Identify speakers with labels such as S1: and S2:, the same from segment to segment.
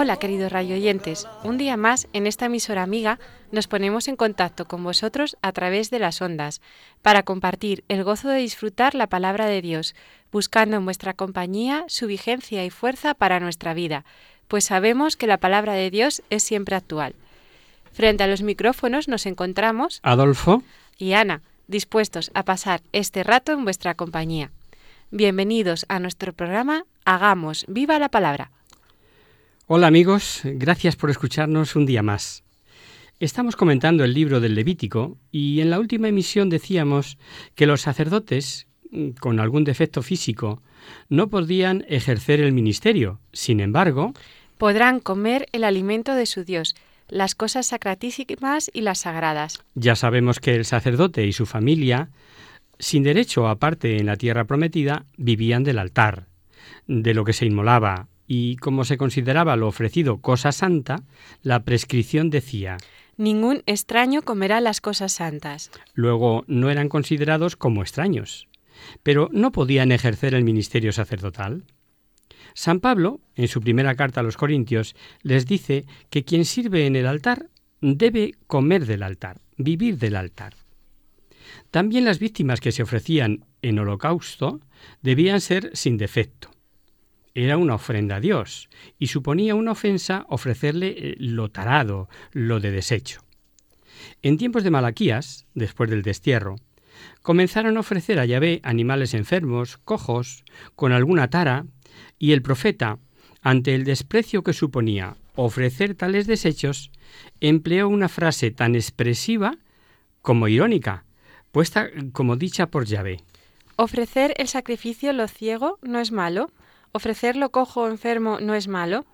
S1: Hola queridos radioyentes, un día más en esta emisora amiga nos ponemos en contacto con vosotros a través de las ondas para compartir el gozo de disfrutar la palabra de Dios, buscando en vuestra compañía su vigencia y fuerza para nuestra vida, pues sabemos que la palabra de Dios es siempre actual. Frente a los micrófonos nos encontramos
S2: Adolfo,
S1: y Ana, dispuestos a pasar este rato en vuestra compañía. Bienvenidos a nuestro programa Hagamos viva la palabra.
S2: Hola amigos, gracias por escucharnos un día más. Estamos comentando el libro del Levítico y en la última emisión decíamos que los sacerdotes, con algún defecto físico, no podían ejercer el ministerio. Sin embargo,
S1: Podrán comer el alimento de su Dios, las cosas sacratísimas y las sagradas.
S2: ya sabemos que el sacerdote y su familia, sin derecho aparte en la tierra prometida, vivían del altar, de lo que se inmolaba, y como se consideraba lo ofrecido cosa santa, la prescripción decía,
S1: Ningún extraño comerá las cosas santas.
S2: Luego no eran considerados como extraños, pero no podían ejercer el ministerio sacerdotal. San Pablo, en su primera carta a los Corintios, les dice que quien sirve en el altar debe comer del altar, vivir del altar. También las víctimas que se ofrecían en holocausto debían ser sin defecto. Era una ofrenda a Dios y suponía una ofensa ofrecerle eh, lo tarado, lo de desecho. En tiempos de Malaquías, después del destierro, comenzaron a ofrecer a Yahvé animales enfermos, cojos, con alguna tara, y el profeta, ante el desprecio que suponía ofrecer tales desechos, empleó una frase tan expresiva como irónica, puesta como dicha por Yahvé.
S1: Ofrecer el sacrificio lo ciego no es malo. Ofrecer lo cojo o enfermo no es malo.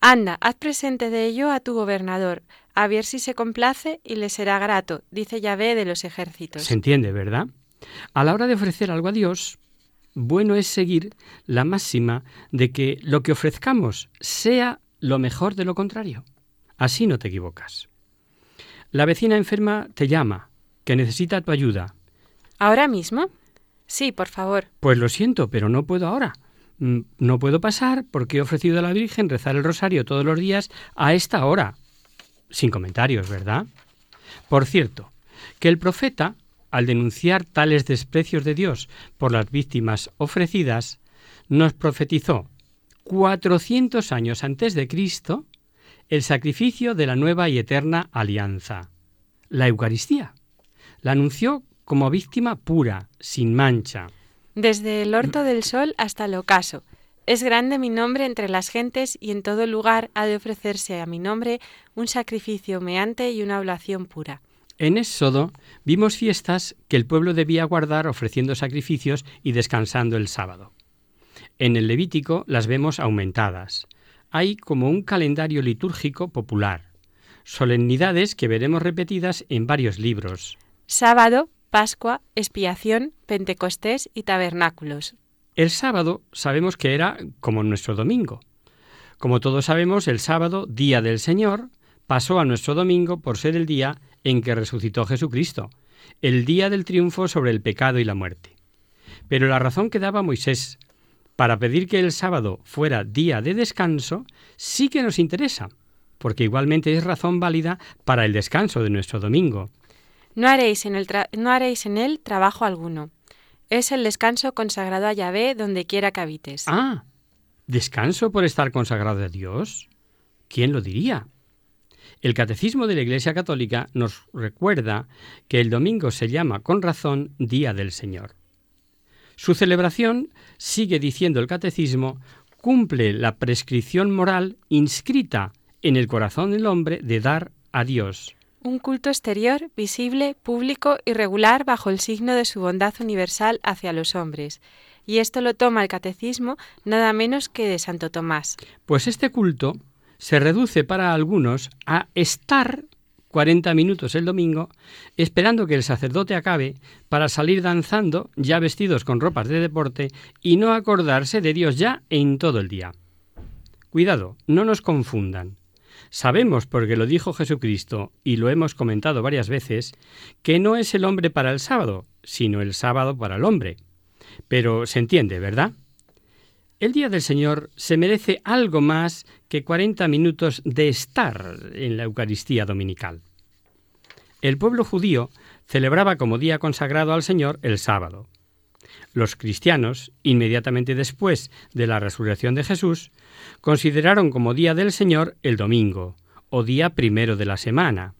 S1: Anda, haz presente de ello a tu gobernador, a ver si se complace y le será grato, dice Yahvé de los ejércitos.
S2: Se entiende, ¿verdad? A la hora de ofrecer algo a Dios, bueno es seguir la máxima de que lo que ofrezcamos sea lo mejor de lo contrario. Así no te equivocas. La vecina enferma te llama, que necesita tu ayuda.
S1: ¿Ahora mismo? Sí, por favor.
S2: Pues lo siento, pero no puedo ahora. Mm, No puedo pasar porque he ofrecido a la Virgen rezar el rosario todos los días a esta hora. Sin comentarios, ¿verdad? Por cierto, que el profeta, al denunciar tales desprecios de Dios por las víctimas ofrecidas, nos profetizó 400 años antes de Cristo el sacrificio de la nueva y eterna alianza, la Eucaristía. La anunció como víctima pura, sin mancha.
S1: Desde el orto del sol hasta el ocaso. Es grande mi nombre entre las gentes y en todo lugar ha de ofrecerse a mi nombre un sacrificio meante y una oblación pura.
S2: En Éxodo vimos fiestas que el pueblo debía guardar ofreciendo sacrificios y descansando el sábado. En el Levítico las vemos aumentadas. Hay como un calendario litúrgico popular, solemnidades que veremos repetidas en varios libros.
S1: Sábado, Pascua, expiación, Pentecostés y tabernáculos.
S2: El sábado sabemos que era como nuestro domingo. Como todos sabemos, el sábado, día del Señor, pasó a nuestro domingo por ser el día en que resucitó Jesucristo, el día del triunfo sobre el pecado y la muerte. Pero la razón que daba Moisés para pedir que el sábado fuera día de descanso sí que nos interesa, porque igualmente es razón válida para el descanso de nuestro domingo.
S1: No haréis en, el no haréis en él trabajo alguno. Es el descanso consagrado a Yahvé donde quiera que habites.
S2: Ah, ¿descanso por estar consagrado a Dios? ¿Quién lo diría? El Catecismo de la Iglesia Católica nos recuerda que el domingo se llama con razón Día del Señor. Su celebración, sigue diciendo el Catecismo, cumple la prescripción moral inscrita en el corazón del hombre de dar a Dios.
S1: Un culto exterior, visible, público y regular bajo el signo de su bondad universal hacia los hombres. Y esto lo toma el catecismo nada menos que de Santo Tomás.
S2: Pues este culto se reduce para algunos a estar 40 minutos el domingo esperando que el sacerdote acabe para salir danzando ya vestidos con ropas de deporte y no acordarse de Dios ya en todo el día. Cuidado, no nos confundan. Sabemos, porque lo dijo Jesucristo y lo hemos comentado varias veces, que no es el hombre para el sábado, sino el sábado para el hombre. Pero se entiende, ¿verdad? El Día del Señor se merece algo más que 40 minutos de estar en la Eucaristía Dominical. El pueblo judío celebraba como día consagrado al Señor el sábado. Los cristianos, inmediatamente después de la resurrección de Jesús, consideraron como día del Señor el domingo, o día primero de la semana.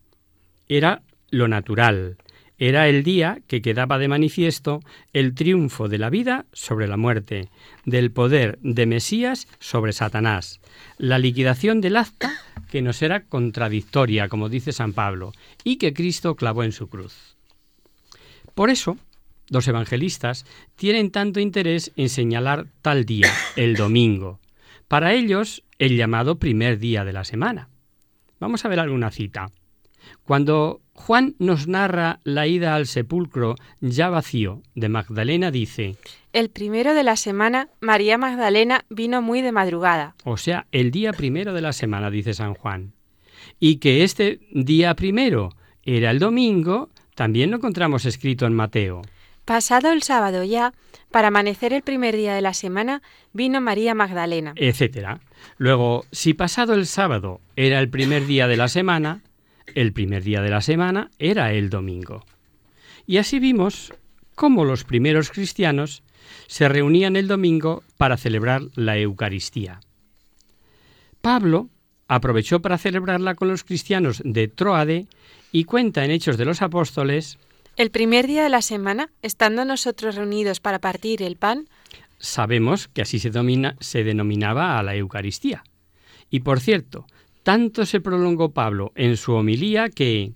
S2: Era lo natural, era el día que quedaba de manifiesto el triunfo de la vida sobre la muerte, del poder de Mesías sobre Satanás, la liquidación del acta que nos era contradictoria, como dice San Pablo, y que Cristo clavó en su cruz. Por eso, los evangelistas tienen tanto interés en señalar tal día, el domingo. Para ellos, el llamado primer día de la semana. Vamos a ver alguna cita. Cuando Juan nos narra la ida al sepulcro ya vacío de Magdalena, dice,
S1: El primero de la semana, María Magdalena vino muy de madrugada.
S2: O sea, el día primero de la semana, dice San Juan. Y que este día primero era el domingo, también lo encontramos escrito en Mateo.
S1: Pasado el sábado ya, para amanecer el primer día de la semana, vino María Magdalena.
S2: Etcétera. Luego, si pasado el sábado era el primer día de la semana, el primer día de la semana era el domingo. Y así vimos cómo los primeros cristianos se reunían el domingo para celebrar la Eucaristía. Pablo aprovechó para celebrarla con los cristianos de Troade y cuenta en Hechos de los Apóstoles
S1: El primer día de la semana, estando nosotros reunidos para partir el pan,
S2: sabemos que así se, domina, se denominaba a la Eucaristía. Y por cierto, tanto se prolongó Pablo en su homilía que...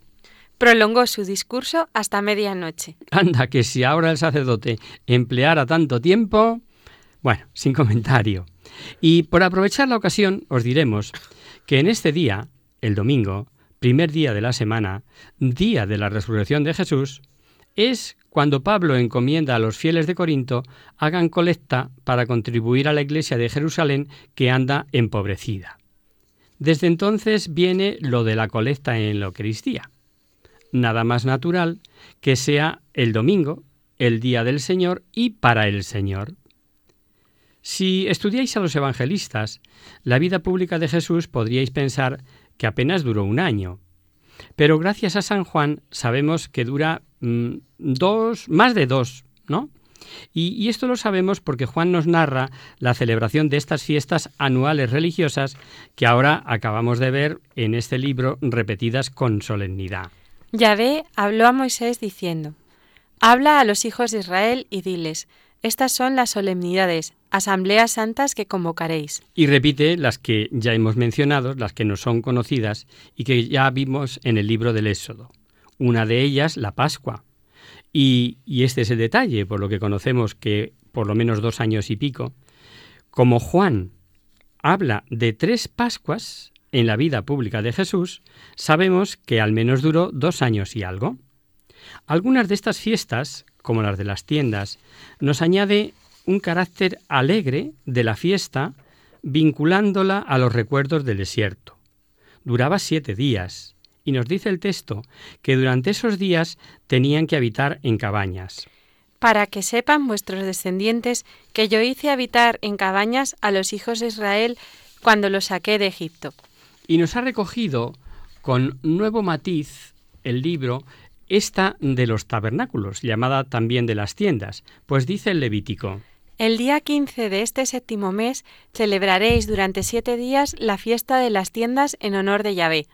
S1: prolongó su discurso hasta medianoche.
S2: Anda, que si ahora el sacerdote empleara tanto tiempo... Bueno, sin comentario. Y por aprovechar la ocasión, os diremos que en este día, el domingo, primer día de la semana, día de la resurrección de Jesús, es cuando Pablo encomienda a los fieles de Corinto hagan colecta para contribuir a la iglesia de Jerusalén que anda empobrecida. Desde entonces viene lo de la colecta en la Eucaristía. Nada más natural que sea el domingo, el día del Señor y para el Señor. Si estudiáis a los evangelistas, la vida pública de Jesús podríais pensar que apenas duró un año. Pero gracias a San Juan sabemos que dura mm, dos, más de dos, ¿no? Y, y, esto lo sabemos porque Juan nos narra la celebración de estas fiestas anuales religiosas que ahora acabamos de ver en este libro repetidas con solemnidad.
S1: Yahvé habló a Moisés diciendo, Habla a los hijos de Israel y diles, estas son las solemnidades, asambleas santas que convocaréis.
S2: Y repite las que ya hemos mencionado, las que nos son conocidas y que ya vimos en el libro del Éxodo. Una de ellas, la Pascua. Y, y este es el detalle, por lo que conocemos que por lo menos dos años y pico, como Juan habla de tres Pascuas en la vida pública de Jesús, sabemos que al menos duró dos años y algo. Algunas de estas fiestas, como las de las tiendas, nos añade un carácter alegre de la fiesta vinculándola a los recuerdos del desierto. Duraba siete días y nos dice el texto que durante esos días tenían que habitar en cabañas.
S1: Para que sepan vuestros descendientes que yo hice habitar en cabañas a los hijos de Israel cuando los saqué de Egipto.
S2: Y nos ha recogido con nuevo matiz el libro esta de los tabernáculos, llamada también de las tiendas, pues dice el Levítico.
S1: El día 15 de este séptimo mes celebraréis durante siete días la fiesta de las tiendas en honor de Yahvé.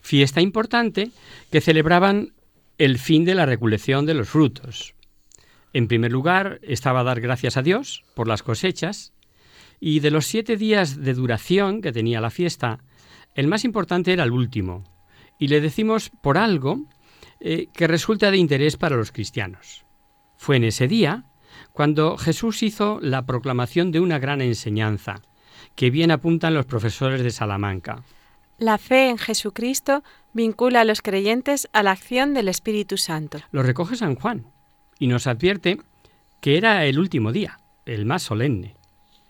S2: fiesta importante que celebraban el fin de la recolección de los frutos. En primer lugar, estaba dar gracias a Dios por las cosechas, y de los siete días de duración que tenía la fiesta, el más importante era el último, y le decimos por algo eh, que resulta de interés para los cristianos. Fue en ese día cuando Jesús hizo la proclamación de una gran enseñanza, que bien apuntan los profesores de Salamanca.
S1: La fe en Jesucristo vincula a los creyentes a la acción del Espíritu Santo.
S2: Lo recoge San Juan y nos advierte que era el último día, el más solemne.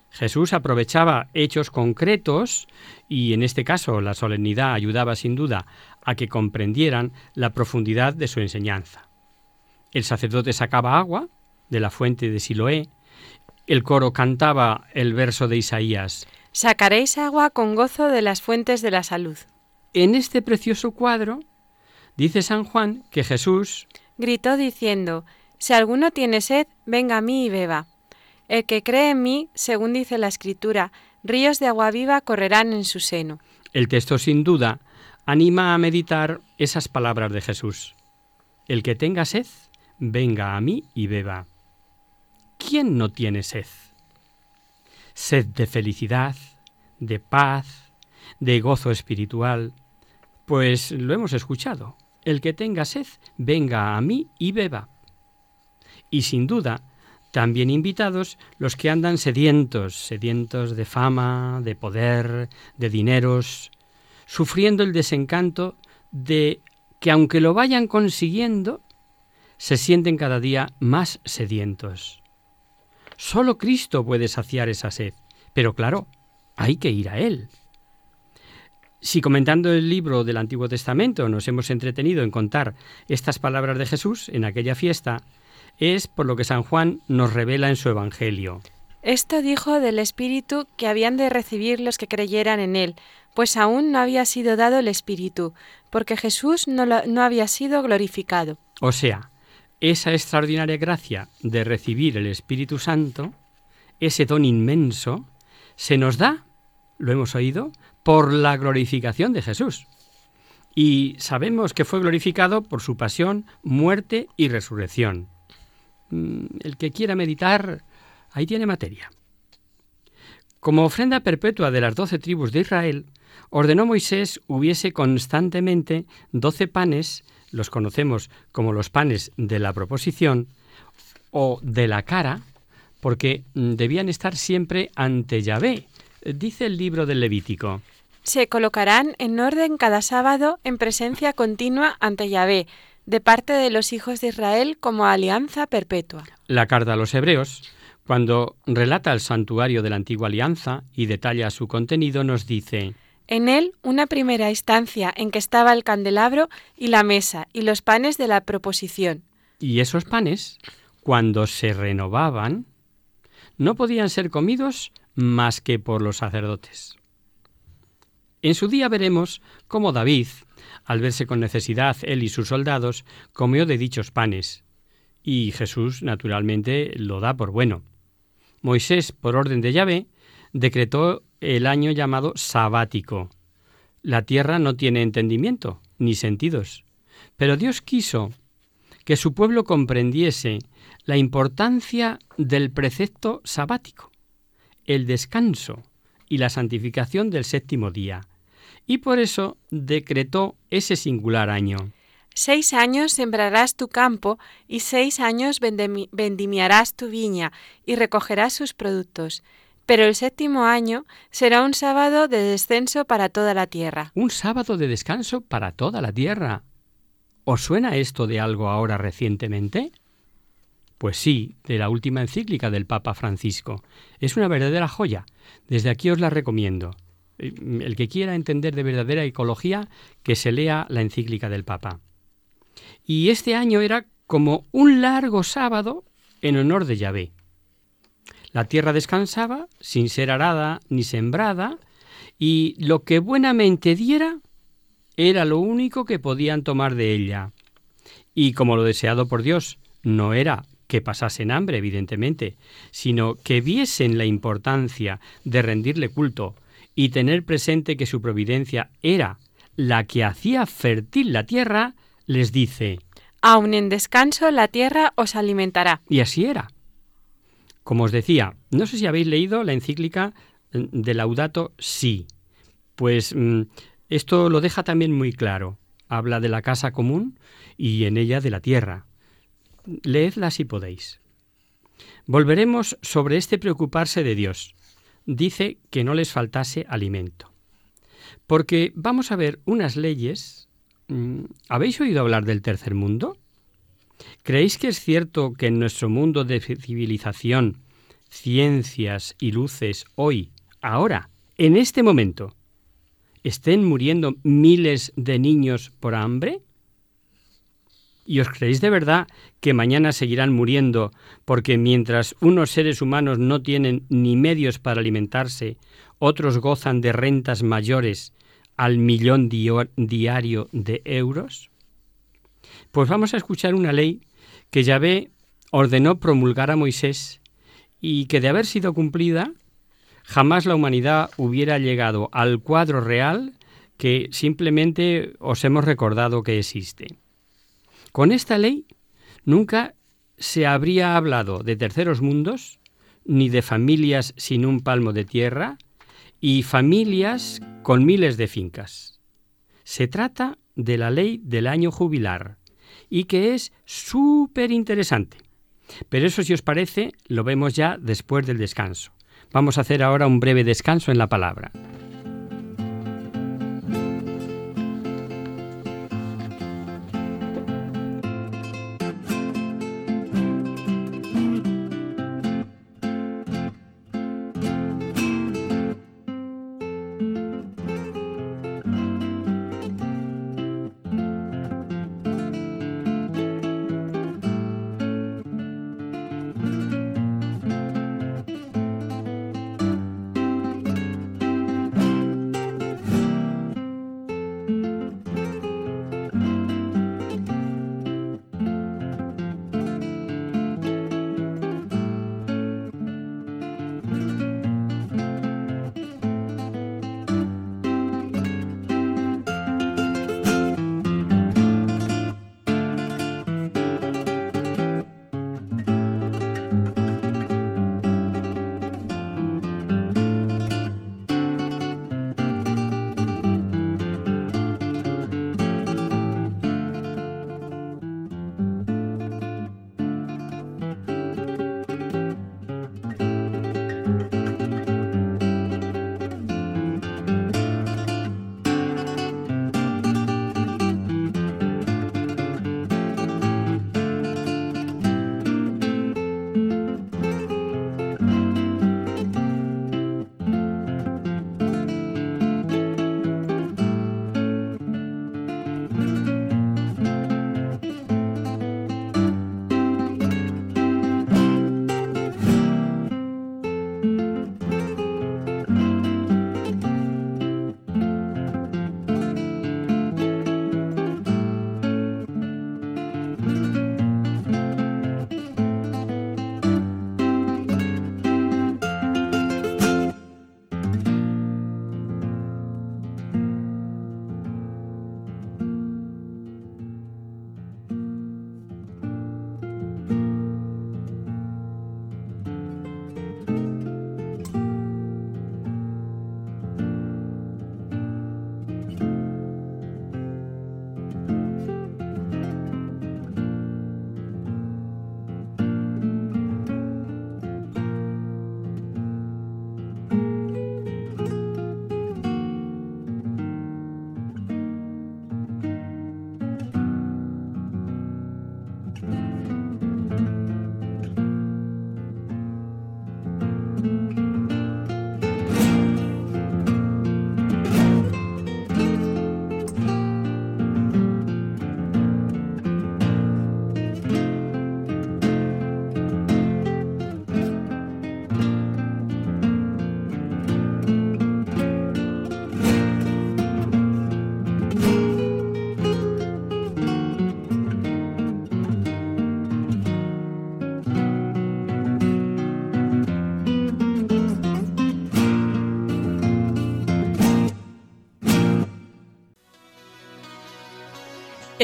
S2: Jesús aprovechaba hechos concretos y en este caso la solemnidad ayudaba sin duda a que comprendieran la profundidad de su enseñanza. El sacerdote sacaba agua de la fuente de Siloé, el coro cantaba el verso de Isaías.
S1: Sacaréis agua con gozo de las fuentes de la salud.
S2: En este precioso cuadro dice San Juan que Jesús
S1: gritó diciendo, Si alguno tiene sed, venga a mí y beba. El que cree en mí, según dice la Escritura, ríos de agua viva correrán en su seno.
S2: El texto sin duda anima a meditar esas palabras de Jesús. El que tenga sed, venga a mí y beba. ¿Quién no tiene sed? Sed de felicidad, de paz, de gozo espiritual. Pues lo hemos escuchado. El que tenga sed, venga a mí y beba. Y sin duda, también invitados los que andan sedientos, sedientos de fama, de poder, de dineros, sufriendo el desencanto de que aunque lo vayan consiguiendo, se sienten cada día más sedientos. Solo Cristo puede saciar esa sed, pero claro, hay que ir a Él. Si comentando el libro del Antiguo Testamento nos hemos entretenido en contar estas palabras de Jesús en aquella fiesta, es por lo que San Juan nos revela en su Evangelio.
S1: Esto dijo del Espíritu que habían de recibir los que creyeran en Él, pues aún no había sido dado el Espíritu, porque Jesús no, no había sido glorificado.
S2: O sea, esa extraordinaria gracia de recibir el Espíritu Santo, ese don inmenso, se nos da, lo hemos oído, por la glorificación de Jesús. Y sabemos que fue glorificado por su pasión, muerte y resurrección. Mm, el que quiera meditar, ahí tiene materia. Como ofrenda perpetua de las doce tribus de Israel, ordenó Moisés hubiese constantemente doce panes, los conocemos como los panes de la proposición, o de la cara, porque mm, debían estar siempre ante Yahvé, dice el libro del Levítico.
S1: Se colocarán en orden cada sábado en presencia continua ante Yahvé, de parte de los hijos de Israel como alianza perpetua.
S2: La carta a los hebreos, cuando relata el santuario de la antigua alianza y detalla su contenido, nos dice,
S1: en él una primera instancia en que estaba el candelabro y la mesa y los panes de la proposición.
S2: Y esos panes, cuando se renovaban, no podían ser comidos más que por los sacerdotes. En su día veremos cómo David, al verse con necesidad él y sus soldados, comió de dichos panes. Y Jesús, naturalmente, lo da por bueno. Moisés, por orden de Yahvé, decretó el año llamado sabático. La tierra no tiene entendimiento ni sentidos, pero Dios quiso que su pueblo comprendiese la importancia del precepto sabático, el descanso y la santificación del séptimo día, y por eso decretó ese singular año.
S1: Seis años sembrarás tu campo y seis años vendimiarás tu viña y recogerás sus productos. Pero el séptimo año será un sábado de descenso para toda la tierra.
S2: Un sábado de descanso para toda la tierra. ¿Os suena esto de algo ahora recientemente? Pues sí, de la última encíclica del Papa Francisco. Es una verdadera joya. Desde aquí os la recomiendo. Eh, el que quiera entender de verdadera ecología, que se lea la encíclica del Papa. Y este año era como un largo sábado en honor de Yahvé. La tierra descansaba, sin ser arada ni sembrada, y lo que buenamente diera era lo único que podían tomar de ella. Y como lo deseado por Dios no era que pasasen hambre, evidentemente, sino que viesen la importancia de rendirle culto y tener presente que su providencia era la que hacía fértil la tierra, les dice,
S1: Aun en descanso la tierra os alimentará.
S2: Y así era. Como os decía, no sé si habéis leído la encíclica mm, de Laudato Si. Pues mm, esto lo deja también muy claro. Habla de la casa común y en ella de la tierra. Leedla si podéis. Volveremos sobre este preocuparse de Dios. Dice que no les faltase alimento. Porque vamos a ver unas leyes. Mm, ¿Habéis oído hablar del tercer mundo? ¿Creéis que es cierto que en nuestro mundo de civilización, ciencias y luces hoy, ahora, en este momento, estén muriendo miles de niños por hambre? ¿Y os creéis de verdad que mañana seguirán muriendo porque mientras unos seres humanos no tienen ni medios para alimentarse, otros gozan de rentas mayores al millón diario de euros? Pues vamos a escuchar una ley que Yahvé ordenó promulgar a Moisés y que de haber sido cumplida, jamás la humanidad hubiera llegado al cuadro real que simplemente os hemos recordado que existe. Con esta ley nunca se habría hablado de terceros mundos, ni de familias sin un palmo de tierra, y familias con miles de fincas. Se trata de la ley del año jubilar, y que es súper interesante. Pero eso, si os parece, lo vemos ya después del descanso. Vamos a hacer ahora un breve descanso en la palabra.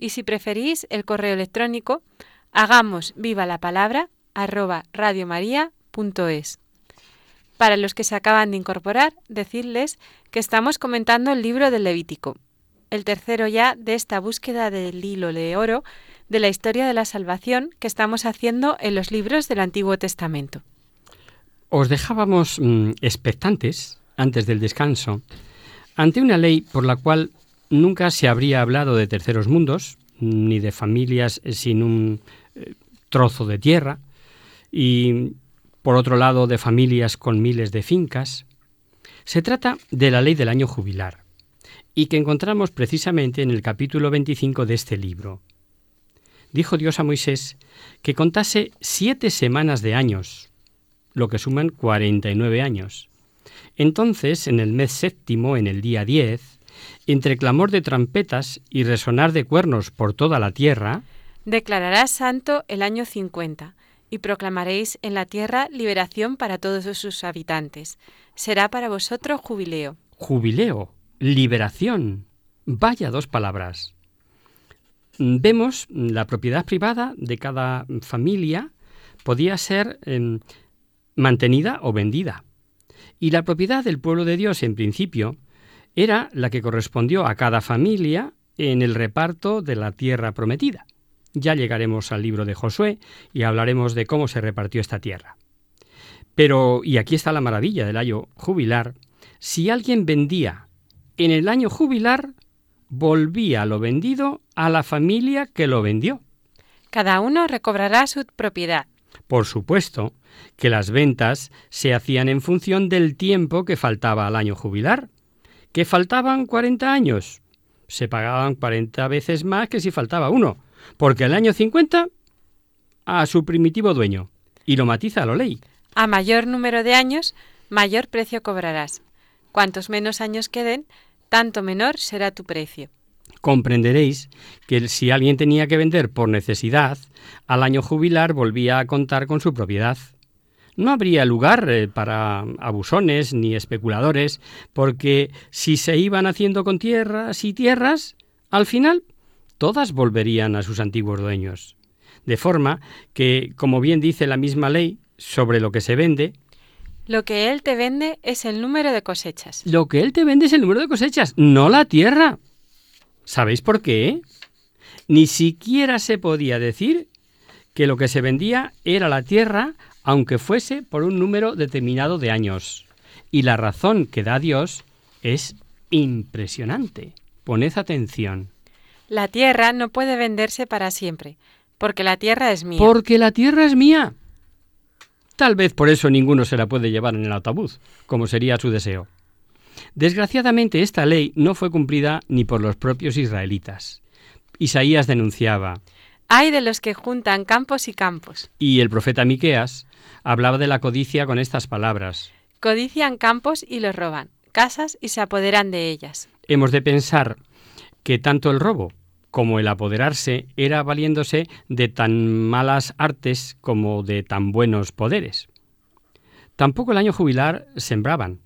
S1: y si preferís el correo electrónico, hagamos viva la palabra arroba radiomaria.es. Para los que se acaban de incorporar, decirles que estamos comentando el libro del Levítico, el tercero ya de esta búsqueda del hilo de oro de la historia de la salvación que estamos haciendo en los libros del Antiguo Testamento.
S2: Os dejábamos mm, expectantes, antes del descanso, ante una ley por la cual Nunca se habría hablado de terceros mundos, ni de familias sin un eh, trozo de tierra, y por otro lado de familias con miles de fincas. Se trata de la ley del año jubilar, y que encontramos precisamente en el capítulo 25 de este libro. Dijo Dios a Moisés que contase siete semanas de años, lo que suman 49 años. Entonces, en el mes séptimo, en el día 10, entre clamor de trompetas y resonar de cuernos por toda la tierra,
S1: declararás santo el año 50 y proclamaréis en la tierra liberación para todos sus habitantes. Será para vosotros jubileo.
S2: Jubileo, liberación. Vaya dos palabras. Vemos la propiedad privada de cada familia podía ser em, mantenida o vendida. Y la propiedad del pueblo de Dios, en principio, era la que correspondió a cada familia en el reparto de la tierra prometida. Ya llegaremos al libro de Josué y hablaremos de cómo se repartió esta tierra. Pero, y aquí está la maravilla del año jubilar, si alguien vendía en el año jubilar, volvía lo vendido a la familia que lo vendió.
S1: Cada uno recobrará su propiedad.
S2: Por supuesto que las ventas se hacían en función del tiempo que faltaba al año jubilar. ¿Que faltaban 40 años? Se pagaban 40 veces más que si faltaba uno, porque el año 50 a su primitivo dueño. Y lo matiza la ley.
S1: A mayor número de años, mayor precio cobrarás. Cuantos menos años queden, tanto menor será tu precio.
S2: Comprenderéis que si alguien tenía que vender por necesidad, al año jubilar volvía a contar con su propiedad no habría lugar eh, para abusones ni especuladores, porque si se iban haciendo con tierras y tierras, al final todas volverían a sus antiguos dueños. De forma que, como bien dice la misma ley sobre lo que se vende,
S1: lo que él te vende es el número de cosechas.
S2: Lo que él te vende es el número de cosechas, no la tierra. ¿Sabéis por qué? Ni siquiera se podía decir que lo que se vendía era la tierra aunque fuese por un número determinado de años. Y la razón que da Dios es impresionante. Poned atención.
S1: La tierra no puede venderse para siempre, porque la tierra es mía.
S2: Porque la tierra es mía. Tal vez por eso ninguno se la puede llevar en el autobús, como sería su deseo. Desgraciadamente esta ley no fue cumplida ni por los propios israelitas. Isaías denunciaba:
S1: Hay de los que juntan campos y campos.
S2: Y el profeta Miqueas hablaba de la codicia con estas palabras.
S1: Codician campos y los roban, casas y se apoderan de ellas.
S2: Hemos de pensar que tanto el robo como el apoderarse era valiéndose de tan malas artes como de tan buenos poderes. Tampoco el año jubilar sembraban,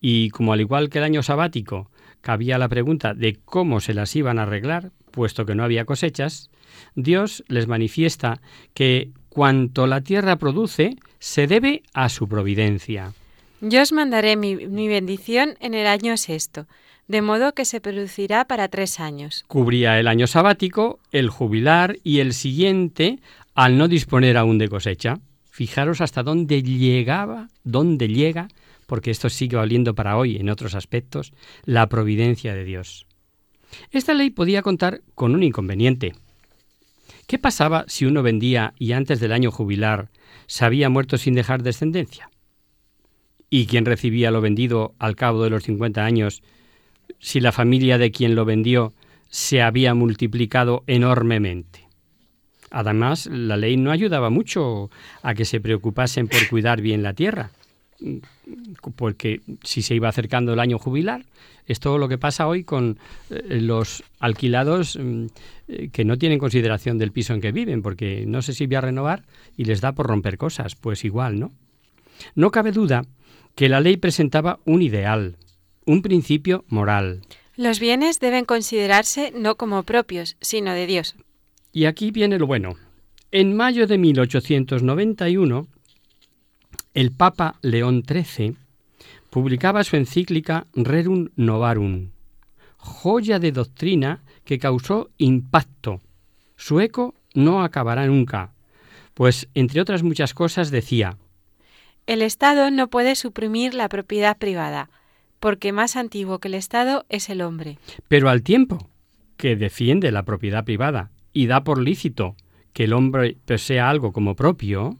S2: y como al igual que el año sabático cabía la pregunta de cómo se las iban a arreglar, puesto que no había cosechas, Dios les manifiesta que cuanto la tierra produce se debe a su providencia.
S1: Yo os mandaré mi, bendición en el año sexto, de modo que se producirá para tres años.
S2: Cubría el año sabático, el jubilar y el siguiente al no disponer aún de cosecha. Fijaros hasta dónde llegaba, dónde llega, porque esto sigue valiendo para hoy en otros aspectos, la providencia de Dios. Esta ley podía contar con un inconveniente, ¿Qué pasaba si uno vendía y antes del año jubilar se había muerto sin dejar descendencia? ¿Y quién recibía lo vendido al cabo de los 50 años si la familia de quien lo vendió se había multiplicado enormemente. Además, la ley no ayudaba mucho a que se preocupasen por cuidar bien la tierra, porque si se iba acercando el año jubilar, es todo lo que pasa hoy con eh, los alquilados mm, eh, que no tienen consideración del piso en que viven, porque no sé si voy a renovar y les da por romper cosas, pues igual, ¿no? No cabe duda que la ley presentaba un ideal, un principio moral.
S1: Los bienes deben considerarse no como propios, sino de Dios.
S2: Y aquí viene lo bueno. En mayo de 1891, el Papa León XIII publicaba su encíclica Rerum Novarum, joya de doctrina que causó impacto. Su eco no acabará nunca, pues, entre otras muchas cosas, decía,
S1: El Estado no puede suprimir la propiedad privada, porque más antiguo que el Estado es el hombre.
S2: Pero al tiempo que defiende la propiedad privada y da por lícito que el hombre posea algo como propio,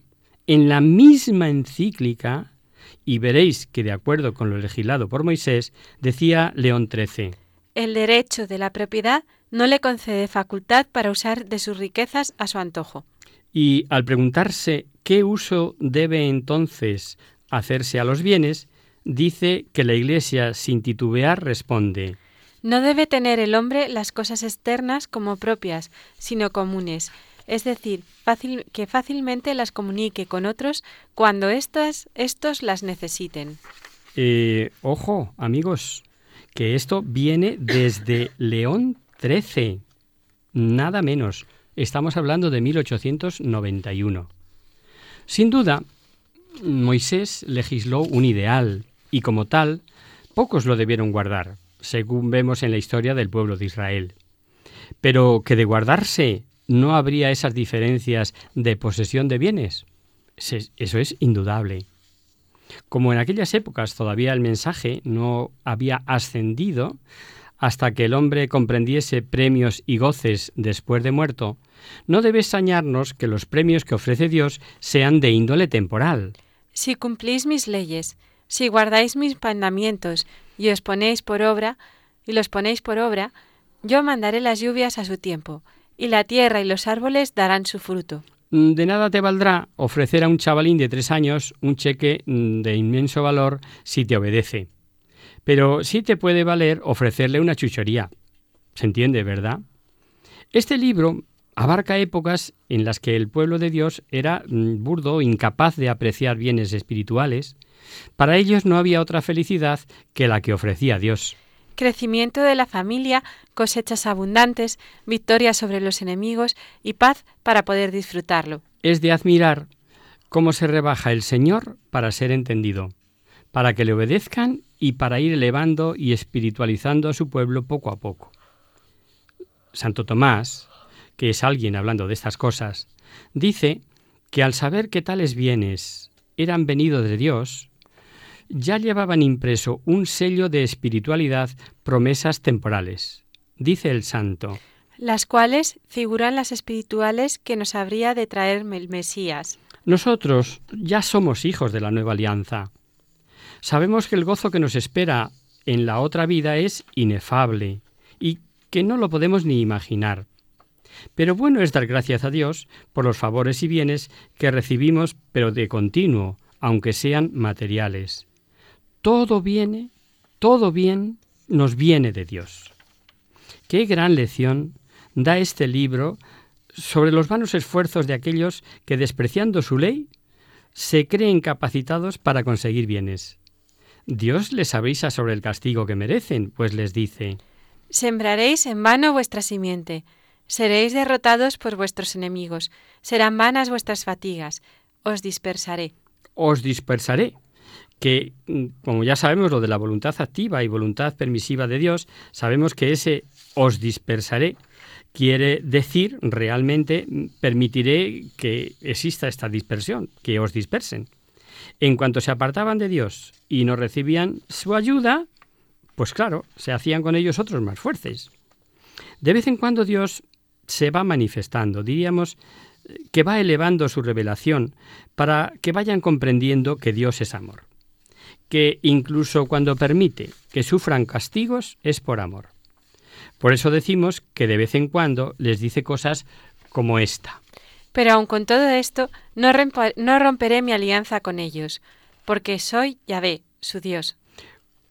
S2: en la misma encíclica, y veréis que de acuerdo con lo legislado por Moisés, decía León XIII,
S1: El derecho de la propiedad no le concede facultad para usar de sus riquezas a su antojo.
S2: Y al preguntarse qué uso debe entonces hacerse a los bienes, dice que la Iglesia sin titubear responde,
S1: No debe tener el hombre las cosas externas como propias, sino comunes, es decir, fácil, que fácilmente las comunique con otros cuando estos las necesiten.
S2: Eh, ojo, amigos, que esto viene desde León XIII, nada menos. Estamos hablando de 1891. Sin duda, Moisés legisló un ideal y como tal, pocos lo debieron guardar, según vemos en la historia del pueblo de Israel. Pero que de guardarse no habría esas diferencias de posesión de bienes, eso es indudable. Como en aquellas épocas todavía el mensaje no había ascendido, hasta que el hombre comprendiese premios y goces después de muerto, no debe extrañarnos que los premios que ofrece Dios sean de índole temporal.
S1: Si cumplís mis leyes, si guardáis mis mandamientos y os ponéis por obra, y los ponéis por obra, yo mandaré las lluvias a su tiempo, y la tierra y los árboles darán su fruto.
S2: Mm, De nada te valdrá ofrecer a un chavalín de tres años un cheque mm, de inmenso valor si te obedece. Pero sí te puede valer ofrecerle una chuchería. ¿Se entiende, verdad? Este libro abarca épocas en las que el pueblo de Dios era mm, burdo, incapaz de apreciar bienes espirituales. Para ellos no había otra felicidad que la que ofrecía Dios.
S1: Crecimiento de la familia, cosechas abundantes, victoria sobre los enemigos y paz para poder disfrutarlo.
S2: Es de admirar cómo se rebaja el Señor para ser entendido, para que le obedezcan y para ir elevando y espiritualizando a su pueblo poco a poco. Santo Tomás, que es alguien hablando de estas cosas, dice que al saber que tales bienes eran venidos de Dios, ya llevaban impreso un sello de espiritualidad, promesas temporales. Dice el santo,
S1: las cuales figuran las espirituales que nos habría de traer el Mesías.
S2: nosotros ya somos hijos de la nueva alianza. Sabemos que el gozo que nos espera en la otra vida es inefable y que no lo podemos ni imaginar. Pero bueno es dar gracias a Dios por los favores y bienes que recibimos, pero de continuo, aunque sean materiales. Todo viene, todo bien nos viene de Dios. Qué gran lección da este libro sobre los vanos esfuerzos de aquellos que, despreciando su ley, se creen capacitados para conseguir bienes. Dios les avisa sobre el castigo que merecen, pues les dice,
S1: Sembraréis en vano vuestra simiente, seréis derrotados por vuestros enemigos, serán vanas vuestras fatigas, os dispersaré.
S2: os dispersaré. Que, mm, como ya sabemos, lo de la voluntad activa y voluntad permisiva de Dios, sabemos que ese os dispersaré quiere decir realmente mm, permitiré que exista esta dispersión, que os dispersen. En cuanto se apartaban de Dios y no recibían su ayuda, pues claro, se hacían con ellos otros más fuertes. De vez en cuando Dios se va manifestando, diríamos eh, que va elevando su revelación para que vayan comprendiendo que Dios es amor, que incluso cuando permite que sufran castigos es por amor. Por eso decimos que de vez en cuando les dice cosas como esta.
S1: Pero aun con todo esto, no, no romperé mi alianza con ellos, porque soy Yahvé, su Dios.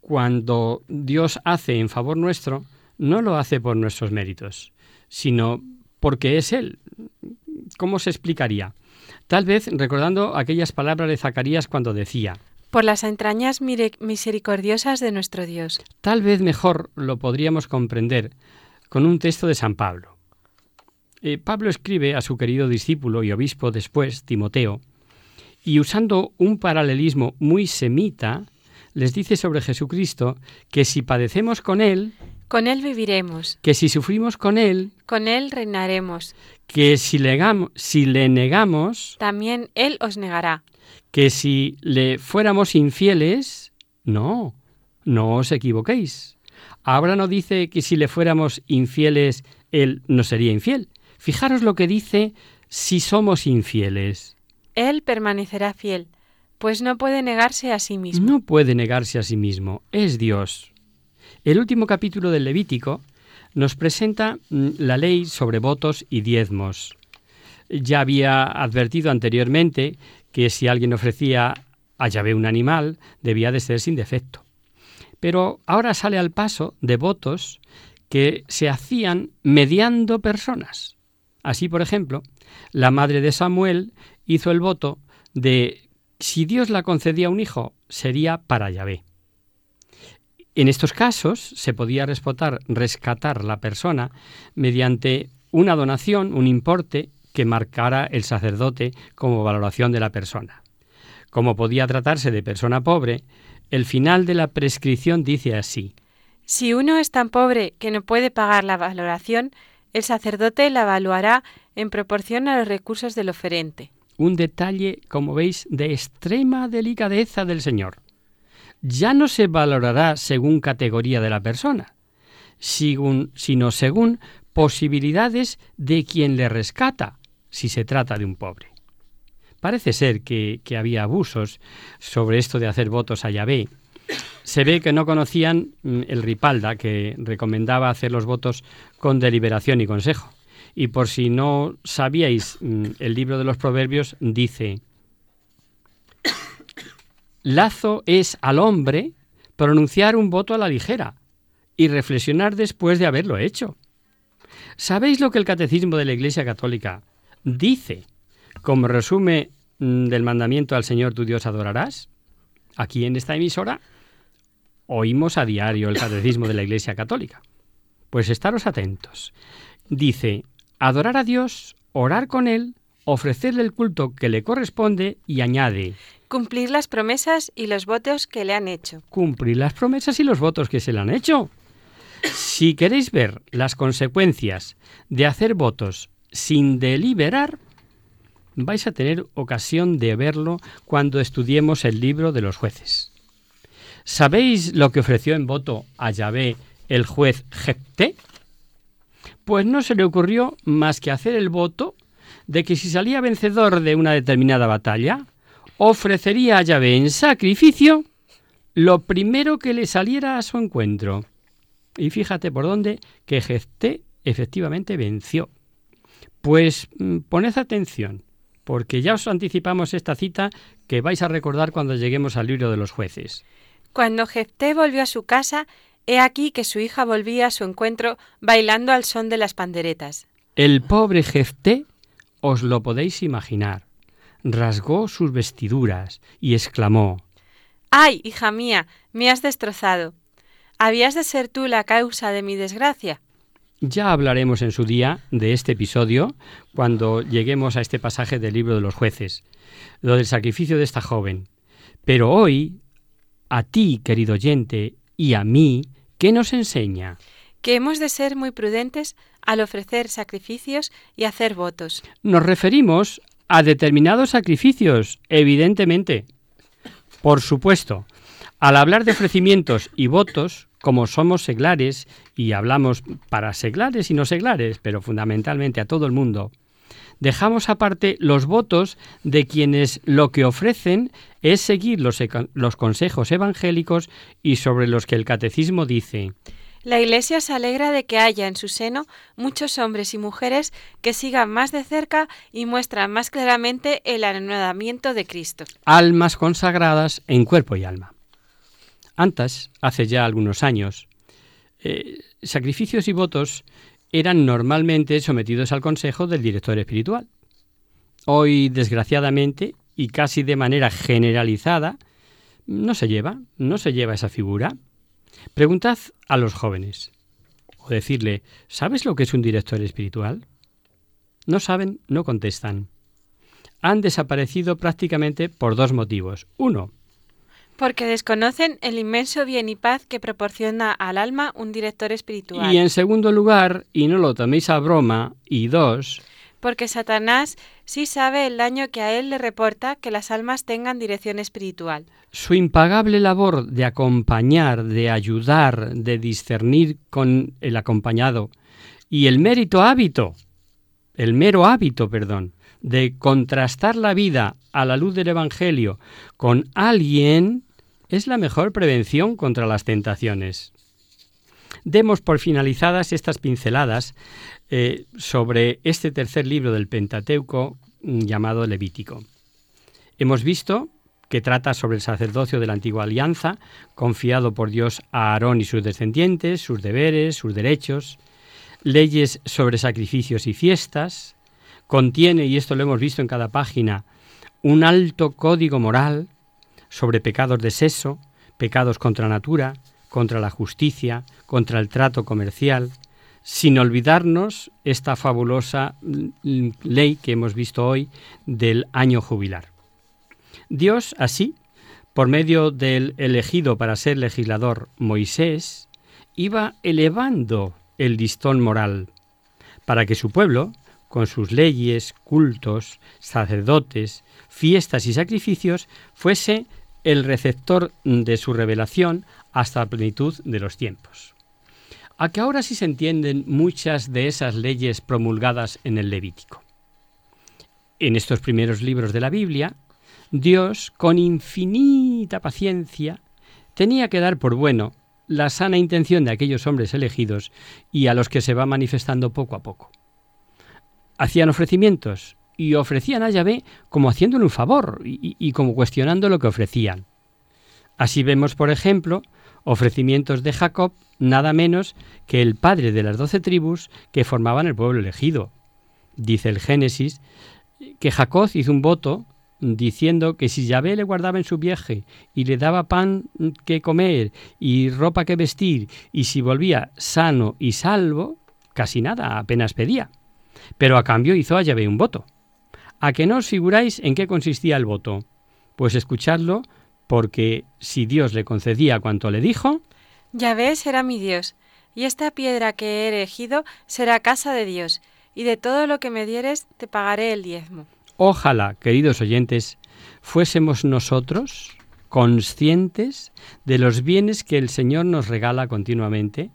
S2: Cuando Dios hace en favor nuestro, no lo hace por nuestros méritos, sino porque es Él. ¿Cómo se explicaría? Tal vez recordando aquellas palabras de Zacarías cuando decía,
S1: por las entrañas misericordiosas de nuestro Dios.
S2: Tal vez mejor lo podríamos comprender con un texto de San Pablo. Eh, Pablo escribe a su querido discípulo y obispo después, Timoteo, y usando un paralelismo muy semita, les dice sobre Jesucristo que si padecemos con Él,
S1: con Él viviremos.
S2: Que si sufrimos con Él,
S1: con Él reinaremos.
S2: Que si le, si le negamos,
S1: también Él os negará.
S2: Que si le fuéramos infieles, no, no os equivoquéis. Ahora no dice que si le fuéramos infieles, Él no sería infiel. Fijaros lo que dice si somos infieles.
S1: Él permanecerá fiel, pues no puede negarse a sí mismo.
S2: No puede negarse a sí mismo, es Dios. El último capítulo del Levítico nos presenta mm, la ley sobre votos y diezmos. Ya había advertido anteriormente que si alguien ofrecía a Yahvé un animal, debía de ser sin defecto. Pero ahora sale al paso de votos que se hacían mediando personas. Así, por ejemplo, la madre de Samuel hizo el voto de si Dios la concedía un hijo, sería para Yahvé. En estos casos se podía respetar, rescatar la persona mediante una donación, un importe que marcara el sacerdote como valoración de la persona. Como podía tratarse de persona pobre, el final de la prescripción dice así.
S1: Si uno es tan pobre que no puede pagar la valoración, el sacerdote la evaluará en proporción a los recursos del oferente.
S2: Un detalle, como veis, de extrema delicadeza del Señor ya no se valorará según categoría de la persona, sino según posibilidades de quien le rescata, si se trata de un pobre. Parece ser que, había abusos sobre esto de hacer votos a Yahvé. Se ve que no conocían mm, el ripalda, que recomendaba hacer los votos con deliberación y consejo. Y por si no sabíais, mm, el libro de los proverbios dice, Lazo es al hombre pronunciar un voto a la ligera y reflexionar después de haberlo hecho. ¿Sabéis lo que el Catecismo de la Iglesia Católica dice como resumen mm, del mandamiento al Señor tu Dios adorarás? Aquí en esta emisora oímos a diario el Catecismo de la Iglesia Católica. Pues estaros atentos. Dice, adorar a Dios, orar con Él, ofrecerle el culto que le corresponde y añade,
S1: Cumplir las promesas y los votos que le han hecho.
S2: Cumplir las promesas y los votos que se le han hecho. Si queréis ver las consecuencias de hacer votos sin deliberar, vais a tener ocasión de verlo cuando estudiemos el libro de los jueces. ¿Sabéis lo que ofreció en voto a Yahvé el juez Jepté? Pues no se le ocurrió más que hacer el voto de que si salía vencedor de una determinada batalla, ofrecería a Yahvé en sacrificio lo primero que le saliera a su encuentro. Y fíjate por dónde que Jefté efectivamente venció. Pues mm, poned atención, porque ya os anticipamos esta cita que vais a recordar cuando lleguemos al libro de los jueces.
S1: Cuando Jefté volvió a su casa, he aquí que su hija volvía a su encuentro bailando al son de las panderetas.
S2: El pobre Jefté, os lo podéis imaginar rasgó sus vestiduras y exclamó
S1: ¡Ay, hija mía! me has destrozado. ¿Habías de ser tú la causa de mi desgracia?
S2: Ya hablaremos en su día de este episodio cuando lleguemos a este pasaje del libro de los jueces, lo del sacrificio de esta joven. Pero hoy, a ti, querido oyente, y a mí, ¿qué nos enseña?
S1: Que hemos de ser muy prudentes al ofrecer sacrificios y hacer votos.
S2: Nos referimos a determinados sacrificios, evidentemente. Por supuesto, al hablar de ofrecimientos y votos, como somos seglares y hablamos para seglares y no seglares, pero fundamentalmente a todo el mundo, dejamos aparte los votos de quienes lo que ofrecen es seguir los, los consejos evangélicos y sobre los que el catecismo dice,
S1: La Iglesia se alegra de que haya en su seno muchos hombres y mujeres que sigan más de cerca y muestran más claramente el anonadamiento de Cristo.
S2: Almas consagradas en cuerpo y alma. Antes, hace ya algunos años, eh, sacrificios y votos eran normalmente sometidos al consejo del director espiritual. Hoy, desgraciadamente, y casi de manera generalizada, no se lleva, no se lleva esa figura. Preguntad a los jóvenes o decirle, ¿sabes lo que es un director espiritual? No saben, no contestan. Han desaparecido prácticamente por dos motivos. Uno,
S1: porque desconocen el inmenso bien y paz que proporciona al alma un director espiritual.
S2: Y en segundo lugar, y no lo toméis a broma, y dos,
S1: porque Satanás sí sabe el daño que a él le reporta que las almas tengan dirección espiritual.
S2: Su impagable labor de acompañar, de ayudar, de discernir con el acompañado y el mérito hábito, el mero hábito, perdón, de contrastar la vida a la luz del Evangelio con alguien es la mejor prevención contra las tentaciones. Demos por finalizadas estas pinceladas eh, sobre este tercer libro del Pentateuco mm, llamado Levítico. Hemos visto que trata sobre el sacerdocio de la antigua alianza, confiado por Dios a Aarón y sus descendientes, sus deberes, sus derechos, leyes sobre sacrificios y fiestas, contiene, y esto lo hemos visto en cada página, un alto código moral sobre pecados de sexo, pecados contra natura, contra la justicia, contra el trato comercial, sin olvidarnos esta fabulosa ley que hemos visto hoy del año jubilar. Dios, así, por medio del elegido para ser legislador Moisés, iba elevando el listón moral para que su pueblo, con sus leyes, cultos, sacerdotes, fiestas y sacrificios, fuese el receptor de su revelación hasta la plenitud de los tiempos a que ahora sí se entienden muchas de esas leyes promulgadas en el Levítico. En estos primeros libros de la Biblia, Dios, con infinita paciencia, tenía que dar por bueno la sana intención de aquellos hombres elegidos y a los que se va manifestando poco a poco. Hacían ofrecimientos y ofrecían a Yahvé como haciéndole un favor y, y como cuestionando lo que ofrecían. Así vemos, por ejemplo, ofrecimientos de Jacob, nada menos que el padre de las doce tribus que formaban el pueblo elegido. Dice el Génesis que Jacob hizo un voto diciendo que si Yahvé le guardaba en su viaje y le daba pan que comer y ropa que vestir y si volvía sano y salvo, casi nada, apenas pedía. Pero a cambio hizo a Yahvé un voto. ¿A que no os figuráis en qué consistía el voto? Pues escuchadlo porque si Dios le concedía cuanto le dijo,
S1: Yahvé será mi Dios, y esta piedra que he erigido será casa de Dios, y de todo lo que me dieres te pagaré el diezmo.
S2: Ojalá, queridos oyentes, fuésemos nosotros conscientes de los bienes que el Señor nos regala continuamente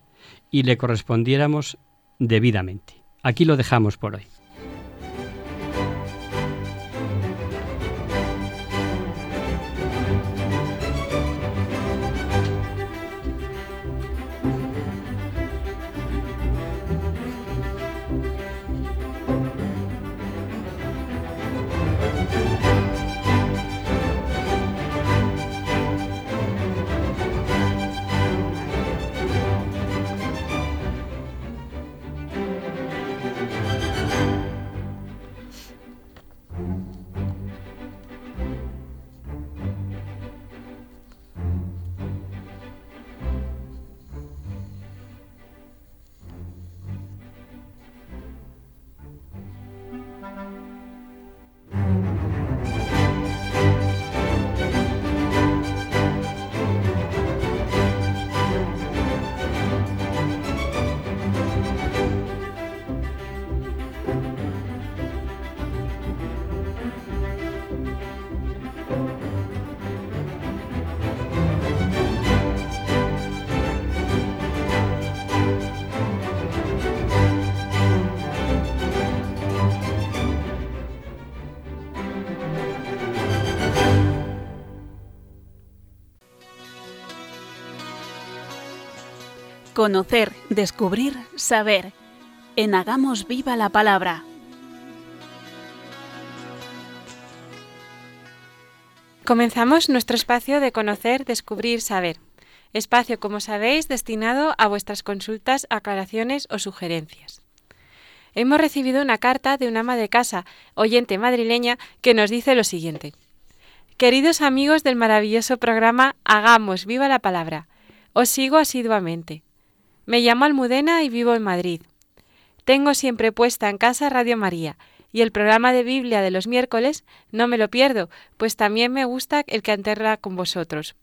S2: y le correspondiéramos debidamente. Aquí lo dejamos por hoy.
S3: Conocer, descubrir, saber. En Hagamos Viva la Palabra.
S1: Comenzamos nuestro espacio de conocer, descubrir, saber. Espacio, como sabéis, destinado a vuestras consultas, aclaraciones o sugerencias. Hemos recibido una carta de una ama de casa, oyente madrileña, que nos dice lo siguiente. Queridos amigos del maravilloso programa Hagamos Viva la Palabra, os sigo asiduamente. Me llamo Almudena y vivo en Madrid. Tengo siempre puesta en casa Radio María y el programa de Biblia de los miércoles no me lo pierdo, pues también me gusta el que anterra con vosotros.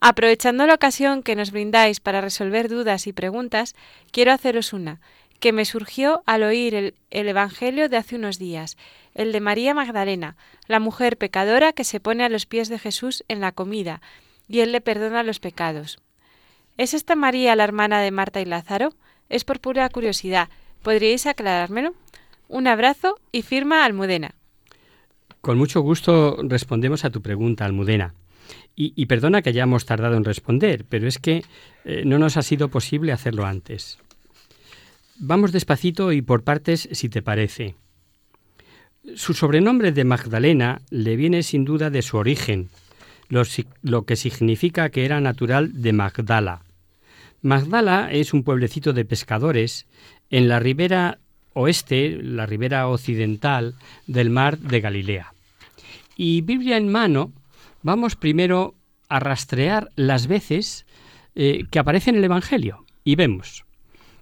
S1: Aprovechando la ocasión que nos brindáis para resolver dudas y preguntas, quiero haceros una, que me surgió al oír el, el, Evangelio de hace unos días, el de María Magdalena, la mujer pecadora que se pone a los pies de Jesús en la comida, y él le perdona los pecados. ¿Es esta María la hermana de Marta y Lázaro? Es por pura curiosidad. ¿Podríais aclarármelo? Un abrazo y firma Almudena.
S2: Con mucho gusto respondemos a tu pregunta, Almudena. Y, perdona que hayamos tardado en responder, pero es que eh, no nos ha sido posible hacerlo antes. Vamos despacito y por partes, si te parece. Su sobrenombre de Magdalena le viene sin duda de su origen, lo, que significa que era natural de Magdala. Magdala es un pueblecito de pescadores en la ribera oeste, la ribera occidental del mar de Galilea. Y Biblia en mano, vamos primero a rastrear las veces eh, que aparece en el Evangelio y vemos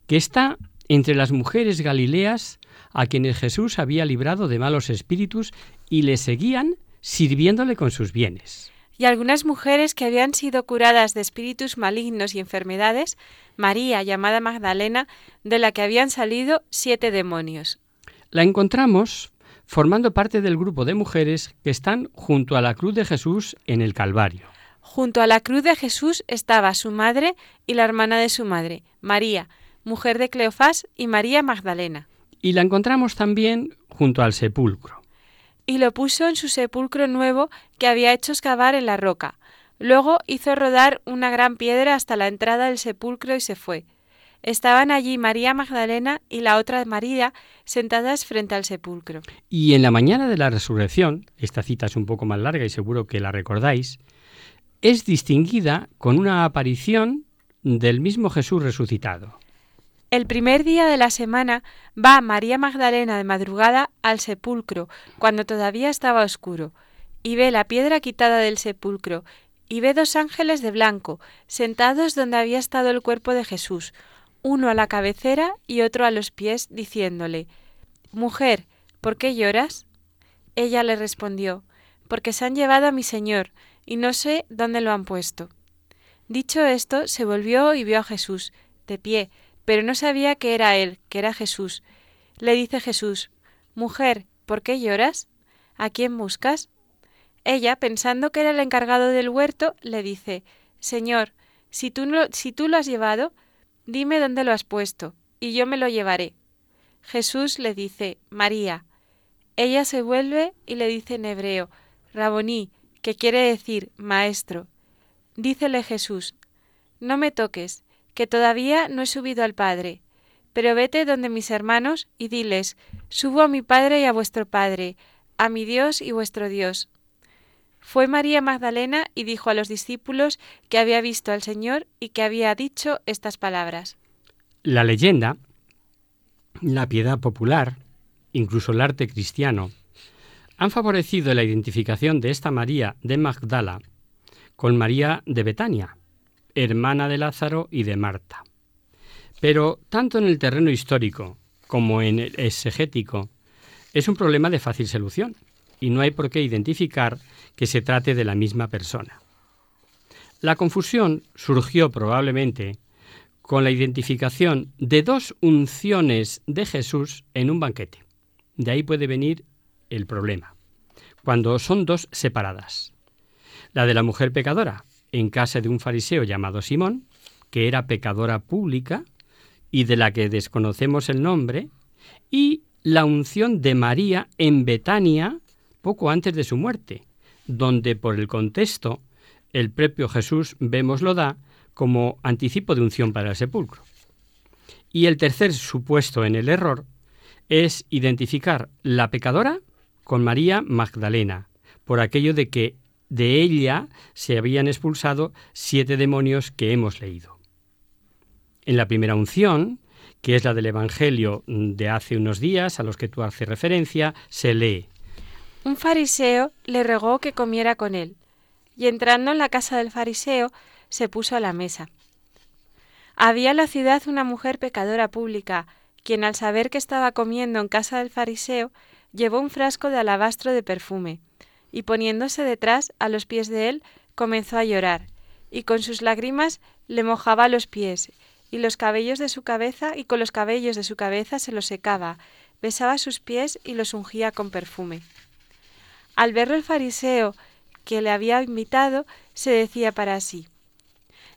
S2: que está entre las mujeres galileas a quienes Jesús había librado de malos espíritus y le seguían sirviéndole con sus bienes
S1: y algunas mujeres que habían sido curadas de espíritus malignos y enfermedades, María, llamada Magdalena, de la que habían salido siete demonios.
S2: La encontramos formando parte del grupo de mujeres que están junto a la cruz de Jesús en el Calvario.
S1: Junto a la cruz de Jesús estaba su madre y la hermana de su madre, María, mujer de Cleofás y María Magdalena.
S2: Y la encontramos también junto al sepulcro
S1: y lo puso en su sepulcro nuevo que había hecho excavar en la roca. Luego hizo rodar una gran piedra hasta la entrada del sepulcro y se fue. Estaban allí María Magdalena y la otra María sentadas frente al sepulcro.
S2: Y en la mañana de la resurrección, esta cita es un poco más larga y seguro que la recordáis, es distinguida con una aparición del mismo Jesús resucitado.
S1: El primer día de la semana va María Magdalena de madrugada al sepulcro, cuando todavía estaba oscuro, y ve la piedra quitada del sepulcro, y ve dos ángeles de blanco, sentados donde había estado el cuerpo de Jesús, uno a la cabecera y otro a los pies, diciéndole Mujer, ¿por qué lloras? Ella le respondió Porque se han llevado a mi Señor, y no sé dónde lo han puesto. Dicho esto, se volvió y vio a Jesús, de pie, pero no sabía que era él, que era Jesús. Le dice Jesús, Mujer, ¿por qué lloras? ¿A quién buscas? Ella, pensando que era el encargado del huerto, le dice, Señor, si tú, si tú lo has llevado, dime dónde lo has puesto, y yo me lo llevaré. Jesús le dice, María. Ella se vuelve y le dice en hebreo, Raboní, que quiere decir maestro. Dícele Jesús, No me toques, que todavía no he subido al Padre. Pero vete donde mis hermanos y diles, subo a mi Padre y a vuestro Padre, a mi Dios y vuestro Dios. Fue María Magdalena y dijo a los discípulos que había visto al Señor y que había dicho estas palabras.
S2: La leyenda, la piedad popular, incluso el arte cristiano, han favorecido la identificación de esta María de Magdala con María de Betania, hermana de Lázaro y de Marta. Pero tanto en el terreno histórico como en el exegético es un problema de fácil solución y no hay por qué identificar que se trate de la misma persona. La confusión surgió probablemente con la identificación de dos unciones de Jesús en un banquete. De ahí puede venir el problema, cuando son dos separadas. La de la mujer pecadora, en casa de un fariseo llamado Simón, que era pecadora pública y de la que desconocemos el nombre, y la unción de María en Betania poco antes de su muerte, donde por el contexto el propio Jesús vemos lo da como anticipo de unción para el sepulcro. Y el tercer supuesto en el error es identificar la pecadora con María Magdalena, por aquello de que de ella se habían expulsado siete demonios que hemos leído. En la primera unción, que es la del Evangelio de hace unos días, a los que tú haces referencia, se lee.
S1: Un fariseo le rogó que comiera con él, y entrando en la casa del fariseo, se puso a la mesa. Había en la ciudad una mujer pecadora pública, quien al saber que estaba comiendo en casa del fariseo, llevó un frasco de alabastro de perfume, y poniéndose detrás a los pies de él, comenzó a llorar, y con sus lágrimas le mojaba los pies, y los cabellos de su cabeza, y con los cabellos de su cabeza se los secaba, besaba sus pies y los ungía con perfume. Al verlo el fariseo que le había invitado, se decía para sí,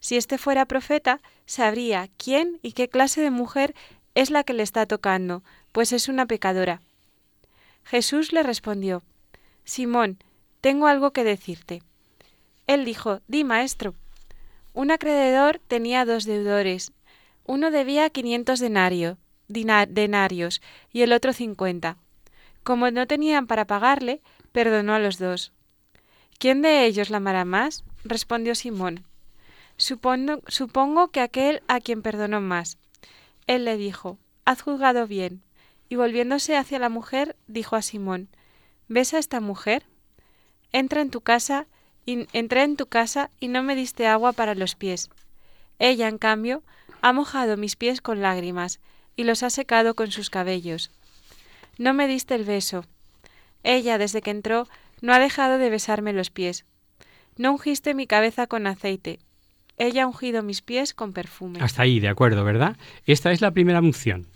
S1: si éste fuera profeta, sabría quién y qué clase de mujer es la que le está tocando, pues es una pecadora. Jesús le respondió, Simón, tengo algo que decirte. Él dijo, Di, maestro. Un acreedor tenía dos deudores. Uno debía quinientos denario, denarios y el otro cincuenta. Como no tenían para pagarle, perdonó a los dos. ¿Quién de ellos la amará más? respondió Simón. Supongo, supongo que aquel a quien perdonó más. Él le dijo, Haz juzgado bien. Y volviéndose hacia la mujer, dijo a Simón, ¿Ves a esta mujer? Entra en tu casa, y entré en tu casa y no me diste agua para los pies. Ella, en cambio, ha mojado mis pies con lágrimas y los ha secado con sus cabellos. No me diste el beso. Ella, desde que entró, no ha dejado de besarme los pies. No ungiste mi cabeza con aceite, ella ha ungido mis pies con perfume.
S2: Hasta ahí, de acuerdo, ¿verdad? Esta es la primera unción.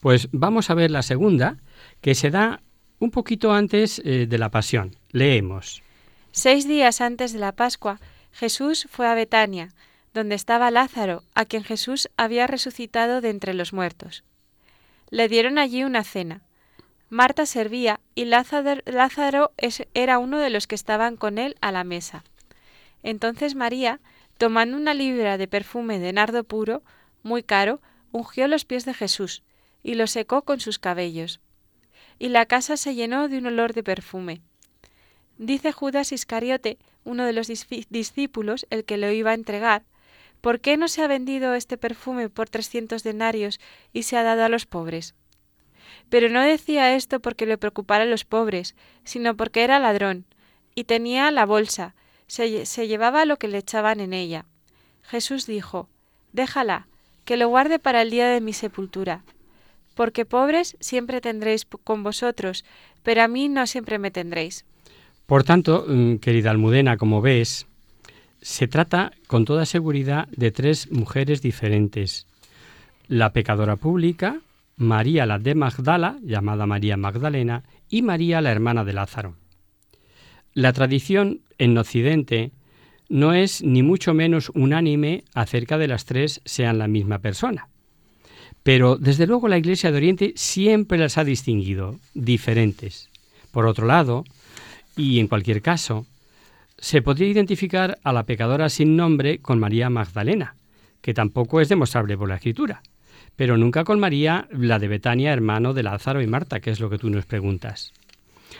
S2: Pues vamos a ver la segunda, que se da un poquito antes eh, de la pasión. Leemos.
S1: Seis días antes de la Pascua, Jesús fue a Betania, donde estaba Lázaro, a quien Jesús había resucitado de entre los muertos. Le dieron allí una cena. Marta servía y Lázaro, era uno de los que estaban con él a la mesa. Entonces María, Tomando una libra de perfume de nardo puro, muy caro, ungió los pies de Jesús y los secó con sus cabellos. Y la casa se llenó de un olor de perfume. Dice Judas Iscariote, uno de los discípulos, el que lo iba a entregar, ¿por qué no se ha vendido este perfume por trescientos denarios y se ha dado a los pobres? Pero no decía esto porque le preocupara a los pobres, sino porque era ladrón, y tenía la bolsa, se, llevaba lo que le echaban en ella. Jesús dijo, Déjala, que lo guarde para el día de mi sepultura. Porque pobres siempre tendréis con vosotros, pero a mí no siempre me tendréis.
S2: Por tanto, mm, querida Almudena, como ves, se trata con toda seguridad de tres mujeres diferentes. La pecadora pública, María la de Magdala, llamada María Magdalena, y María la hermana de Lázaro. La tradición en Occidente no es ni mucho menos unánime acerca de las tres sean la misma persona. Pero desde luego la Iglesia de Oriente siempre las ha distinguido, diferentes. Por otro lado, y en cualquier caso, se podría identificar a la pecadora sin nombre con María Magdalena, que tampoco es demostrable por la Escritura, pero nunca con María, la de Betania, hermano de Lázaro y Marta, que es lo que tú nos preguntas.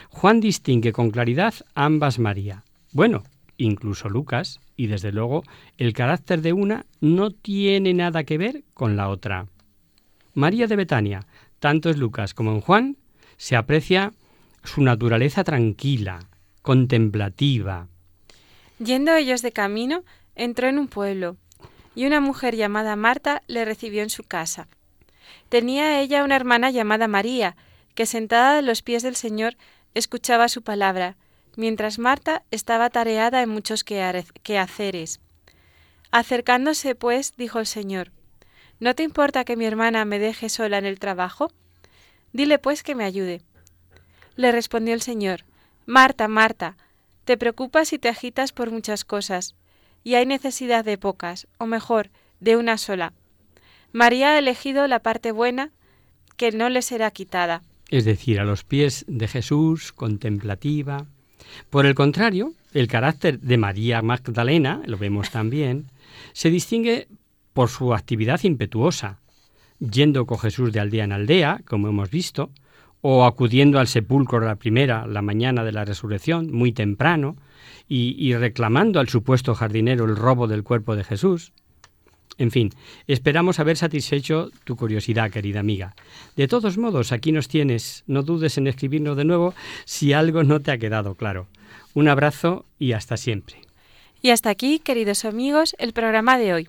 S2: Juan distingue con claridad ambas María. Bueno, incluso Lucas, y desde luego el carácter de una no tiene nada que ver con la otra. María de Betania, tanto en Lucas como en Juan, se aprecia su naturaleza tranquila, contemplativa.
S1: Yendo ellos de camino, entró en un pueblo, y una mujer llamada Marta le recibió en su casa. Tenía ella una hermana llamada María, que sentada a los pies del Señor escuchaba su palabra, mientras Marta estaba tareada en muchos quehaceres. Acercándose, pues, dijo el Señor, ¿No te importa que mi hermana me deje sola en el trabajo? Dile, pues, que me ayude. Le respondió el Señor, Marta, Marta, te preocupas y te agitas por muchas cosas, y hay necesidad de pocas, o mejor, de una sola. María ha elegido la parte buena, que no le será quitada
S2: es decir, a los pies de Jesús, contemplativa. Por el contrario, El carácter de María Magdalena, lo vemos también, se distingue por su actividad impetuosa, yendo con Jesús de aldea en aldea, como hemos visto, o acudiendo al sepulcro la primera, la mañana de la resurrección, muy temprano, y, reclamando al supuesto jardinero el robo del cuerpo de Jesús. En fin, esperamos haber satisfecho tu curiosidad, querida amiga. De todos modos, aquí nos tienes. No dudes en escribirnos de nuevo si algo no te ha quedado claro. Un abrazo y hasta siempre.
S1: Y hasta aquí, queridos amigos, el programa de hoy.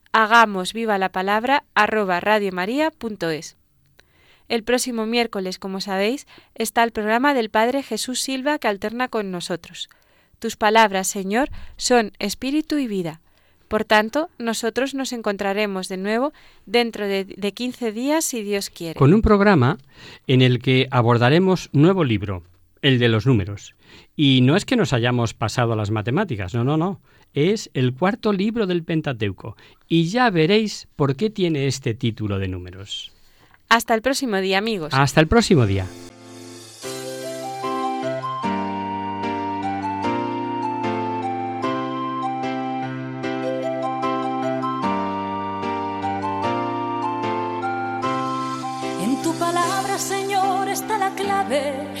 S1: hagamos viva la palabra arroba radiomaria.es. El próximo miércoles, como sabéis, está el programa del Padre Jesús Silva que alterna con nosotros. Tus palabras, Señor, son espíritu y vida. Por tanto, nosotros nos encontraremos de nuevo dentro de, de 15 días, si Dios quiere.
S2: Con un programa en el que abordaremos nuevo libro, el de los números. Y no es que nos hayamos pasado a las matemáticas, no, no, no. Es el cuarto libro del Pentateuco. Y ya veréis por qué tiene este título de números.
S1: Hasta el próximo día, amigos.
S2: Hasta el próximo día.
S4: En tu palabra, Señor, está la clave.